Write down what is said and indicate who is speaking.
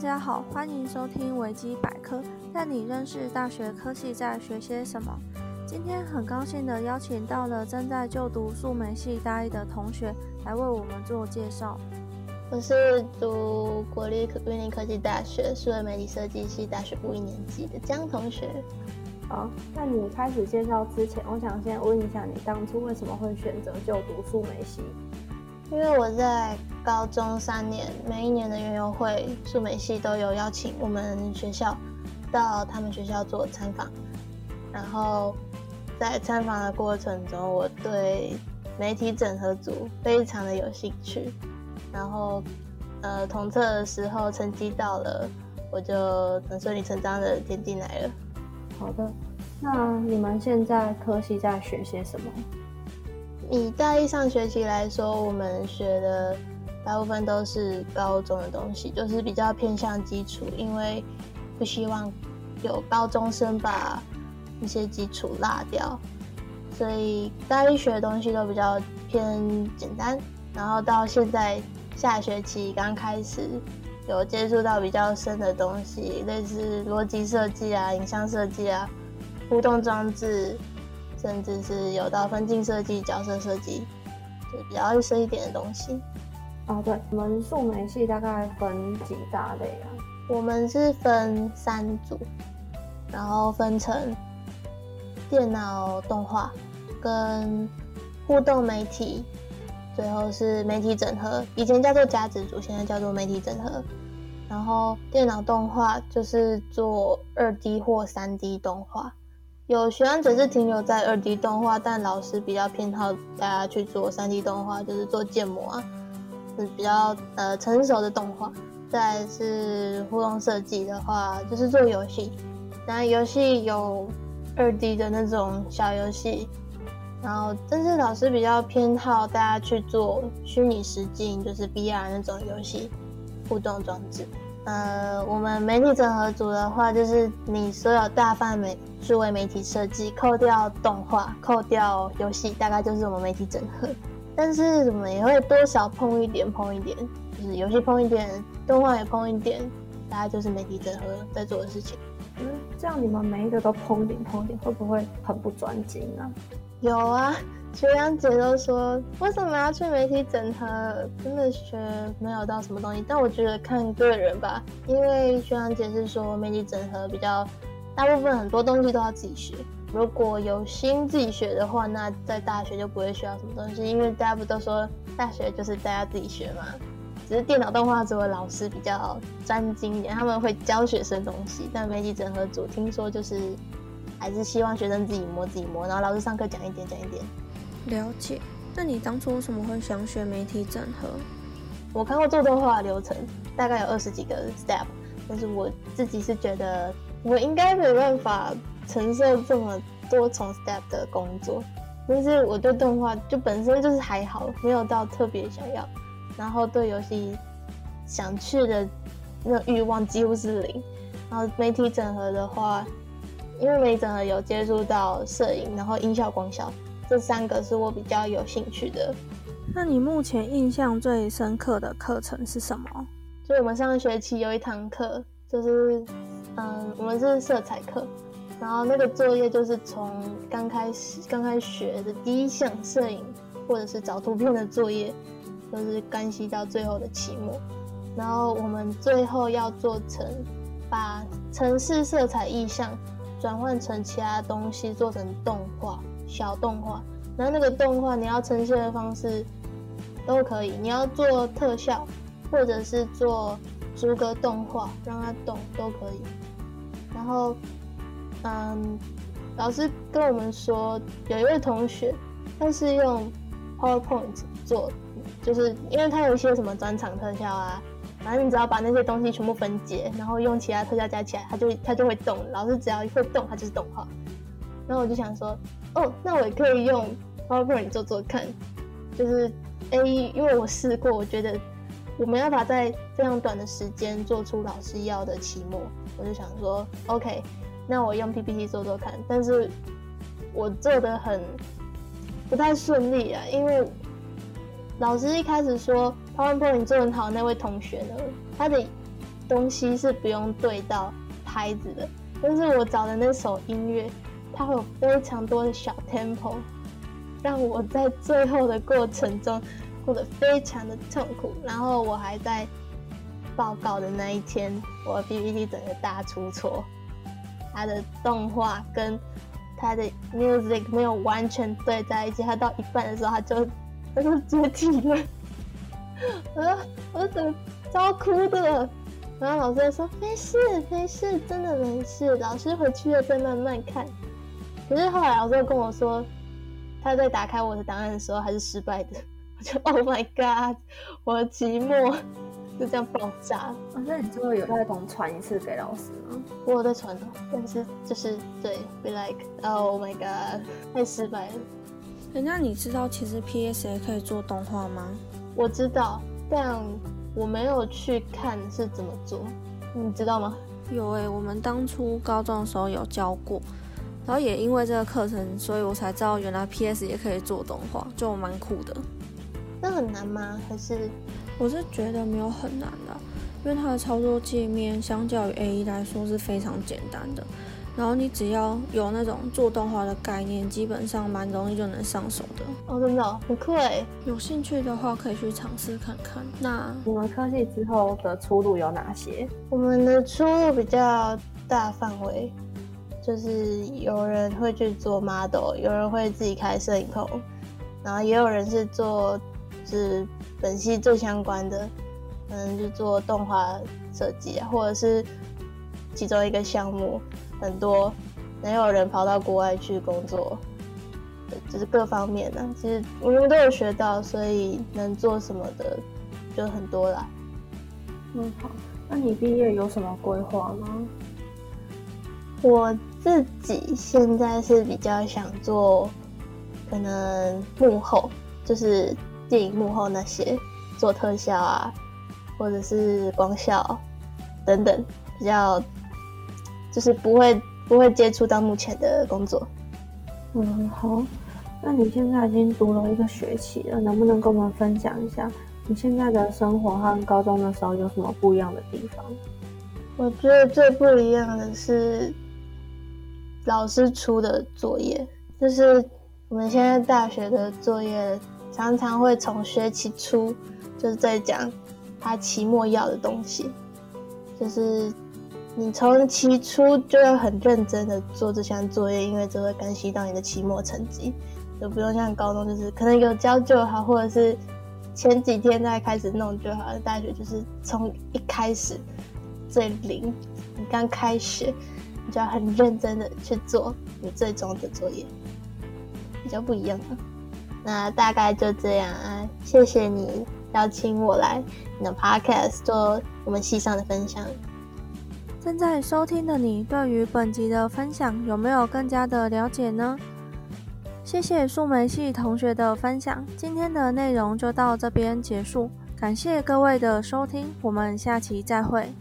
Speaker 1: 家好，欢迎收听维基百科，带你认识大学科系在学些什么。今天很高兴的邀请到了正在就读数媒系大一的同学来为我们做介绍。
Speaker 2: 我是读国立云林科技大学数位媒体设计系大学部一年级的江同学。
Speaker 1: 好，那你开始介绍之前，我想先问一下你当初为什么会选择就读数媒系？
Speaker 2: 因为我在高中三年，每一年的园游会，数媒系都有邀请我们学校到他们学校做参访。然后在参访的过程中，我对媒体整合组非常的有兴趣。然后，呃，同测的时候成绩到了，我就很顺理成章的填进来了。
Speaker 1: 好的，那你们现在科系在学些什么？
Speaker 2: 以大一上学期来说，我们学的大部分都是高中的东西，就是比较偏向基础，因为不希望有高中生把一些基础落掉，所以大一学的东西都比较偏简单。然后到现在下学期刚开始有接触到比较深的东西，类似逻辑设计啊、影像设计啊、互动装置。甚至是有到分镜设计、角色设计，就比较深一点的东西。
Speaker 1: 啊，对，我们数媒系大概分几大类啊？
Speaker 2: 我们是分三组，然后分成电脑动画、跟互动媒体，最后是媒体整合。以前叫做加值组，现在叫做媒体整合。然后电脑动画就是做二 D 或三 D 动画。有学长姐是停留在二 D 动画，但老师比较偏好大家去做三 D 动画，就是做建模啊，是比较呃成熟的动画。再是互动设计的话，就是做游戏，然后游戏有二 D 的那种小游戏，然后但是老师比较偏好大家去做虚拟实境，就是 VR 那种游戏互动装置。呃，我们媒体整合组的话，就是你所有大范围数位媒体设计，扣掉动画，扣掉游戏，大概就是我们媒体整合。但是我们也会多少碰一点，碰一点，就是游戏碰一点，动画也碰一点，大概就是媒体整合在做的事情。
Speaker 1: 嗯，这样你们每一个都碰一点碰一点，会不会很不专精啊？
Speaker 2: 有啊。学长姐都说，为什么要去媒体整合？真的学没有到什么东西。但我觉得看个人吧，因为学长姐是说媒体整合比较大部分很多东西都要自己学。如果有心自己学的话，那在大学就不会需要什么东西，因为大家不都说大学就是大家自己学嘛。只是电脑动画组的老师比较专精一点，他们会教学生东西。但媒体整合组听说就是还是希望学生自己摸自己摸，然后老师上课讲一点讲一点。
Speaker 1: 了解，那你当初为什么会想学媒体整合？
Speaker 2: 我看过做动画流程，大概有二十几个 step，但是我自己是觉得我应该没办法承受这么多重 step 的工作。但是我对动画就本身就是还好，没有到特别想要，然后对游戏想去的那欲望几乎是零。然后媒体整合的话，因为媒体整合有接触到摄影，然后音效、光效。这三个是我比较有兴趣的。
Speaker 1: 那你目前印象最深刻的课程是什么？
Speaker 2: 就我们上个学期有一堂课，就是嗯，我们是色彩课，然后那个作业就是从刚开始刚开始学的第一项摄影，或者是找图片的作业，就是干系到最后的期末。然后我们最后要做成把城市色彩意象转换成其他东西，做成动画。小动画，然后那个动画你要呈现的方式都可以，你要做特效，或者是做逐格动画，让它动都可以。然后，嗯，老师跟我们说，有一位同学他是用 PowerPoint 做，就是因为他有一些什么转场特效啊，反正你只要把那些东西全部分解，然后用其他特效加起来，它就它就会动。老师只要会动，它就是动画。然后我就想说。哦，那我也可以用 PowerPoint 做做看，就是 A，因为我试过，我觉得我没办法在非常短的时间做出老师要的期末，我就想说 OK，那我用 PPT 做做看，但是我做的很不太顺利啊，因为老师一开始说 PowerPoint 做很好那位同学呢，他的东西是不用对到拍子的，但是我找的那首音乐，它会有非常多的小 tempo，让我在最后的过程中过得非常的痛苦。然后我还在报告的那一天，我 PPT 整个大出错，它的动画跟它的 music 没有完全对在一起，它到一半的时候，它就它就解体了。啊，我整个超哭的。然后老师就说没事没事，真的没事。老师回去了再慢慢看。可是后来老师又跟我说，他在打开我的档案的时候还是失败的。我就 Oh my God，我的期末就这样爆炸。
Speaker 1: 那你最后有再重传一次给老师吗？
Speaker 2: 我有在传的，但是就是对，be like Oh my God，太失败了。
Speaker 1: 那你知道其实 PSA 可以做动画吗？
Speaker 2: 我知道，但我没有去看是怎么做，你知道吗？
Speaker 1: 有诶，我们当初高中的时候有教过，然后也因为这个课程，所以我才知道原来 PS 也可以做动画，就蛮酷的。
Speaker 2: 那很难吗？还是？
Speaker 1: 我是觉得没有很难的，因为它的操作界面相较于 A E 来说是非常简单的。然后你只要有那种做动画的概念，基本上蛮容易就能上手的。
Speaker 2: 哦，真的很酷诶！
Speaker 1: 有兴趣的话可以去尝试看看。那
Speaker 3: 你们科技之后的出路有哪些？
Speaker 2: 我们的出路比较大范围，就是有人会去做 model，有人会自己开摄影棚，然后也有人是做是本系最相关的，嗯，就做动画设计啊，或者是其中一个项目。很多，能有人跑到国外去工作，就是各方面的。其实我们都有学到，所以能做什么的就很多啦。
Speaker 3: 嗯，好。那你毕业有什么规划吗？
Speaker 2: 我自己现在是比较想做，可能幕后，就是电影幕后那些做特效啊，或者是光效等等，比较。就是不会不会接触到目前的工作。
Speaker 3: 嗯，好。那你现在已经读了一个学期了，能不能跟我们分享一下你现在的生活和高中的时候有什么不一样的地方？
Speaker 2: 我觉得最不一样的是老师出的作业，就是我们现在大学的作业常常会从学期初就是在讲他期末要的东西，就是。你从期初就要很认真的做这项作业，因为这会干系到你的期末成绩，就不用像高中就是可能有交就好，或者是前几天再开始弄就好。大学就是从一开始最零，你刚开学，就要很认真的去做你最终的作业，比较不一样那大概就这样啊，谢谢你邀请我来你的 podcast 做我们系上的分享。
Speaker 1: 正在收听的你，对于本集的分享有没有更加的了解呢？谢谢树莓系同学的分享，今天的内容就到这边结束，感谢各位的收听，我们下期再会。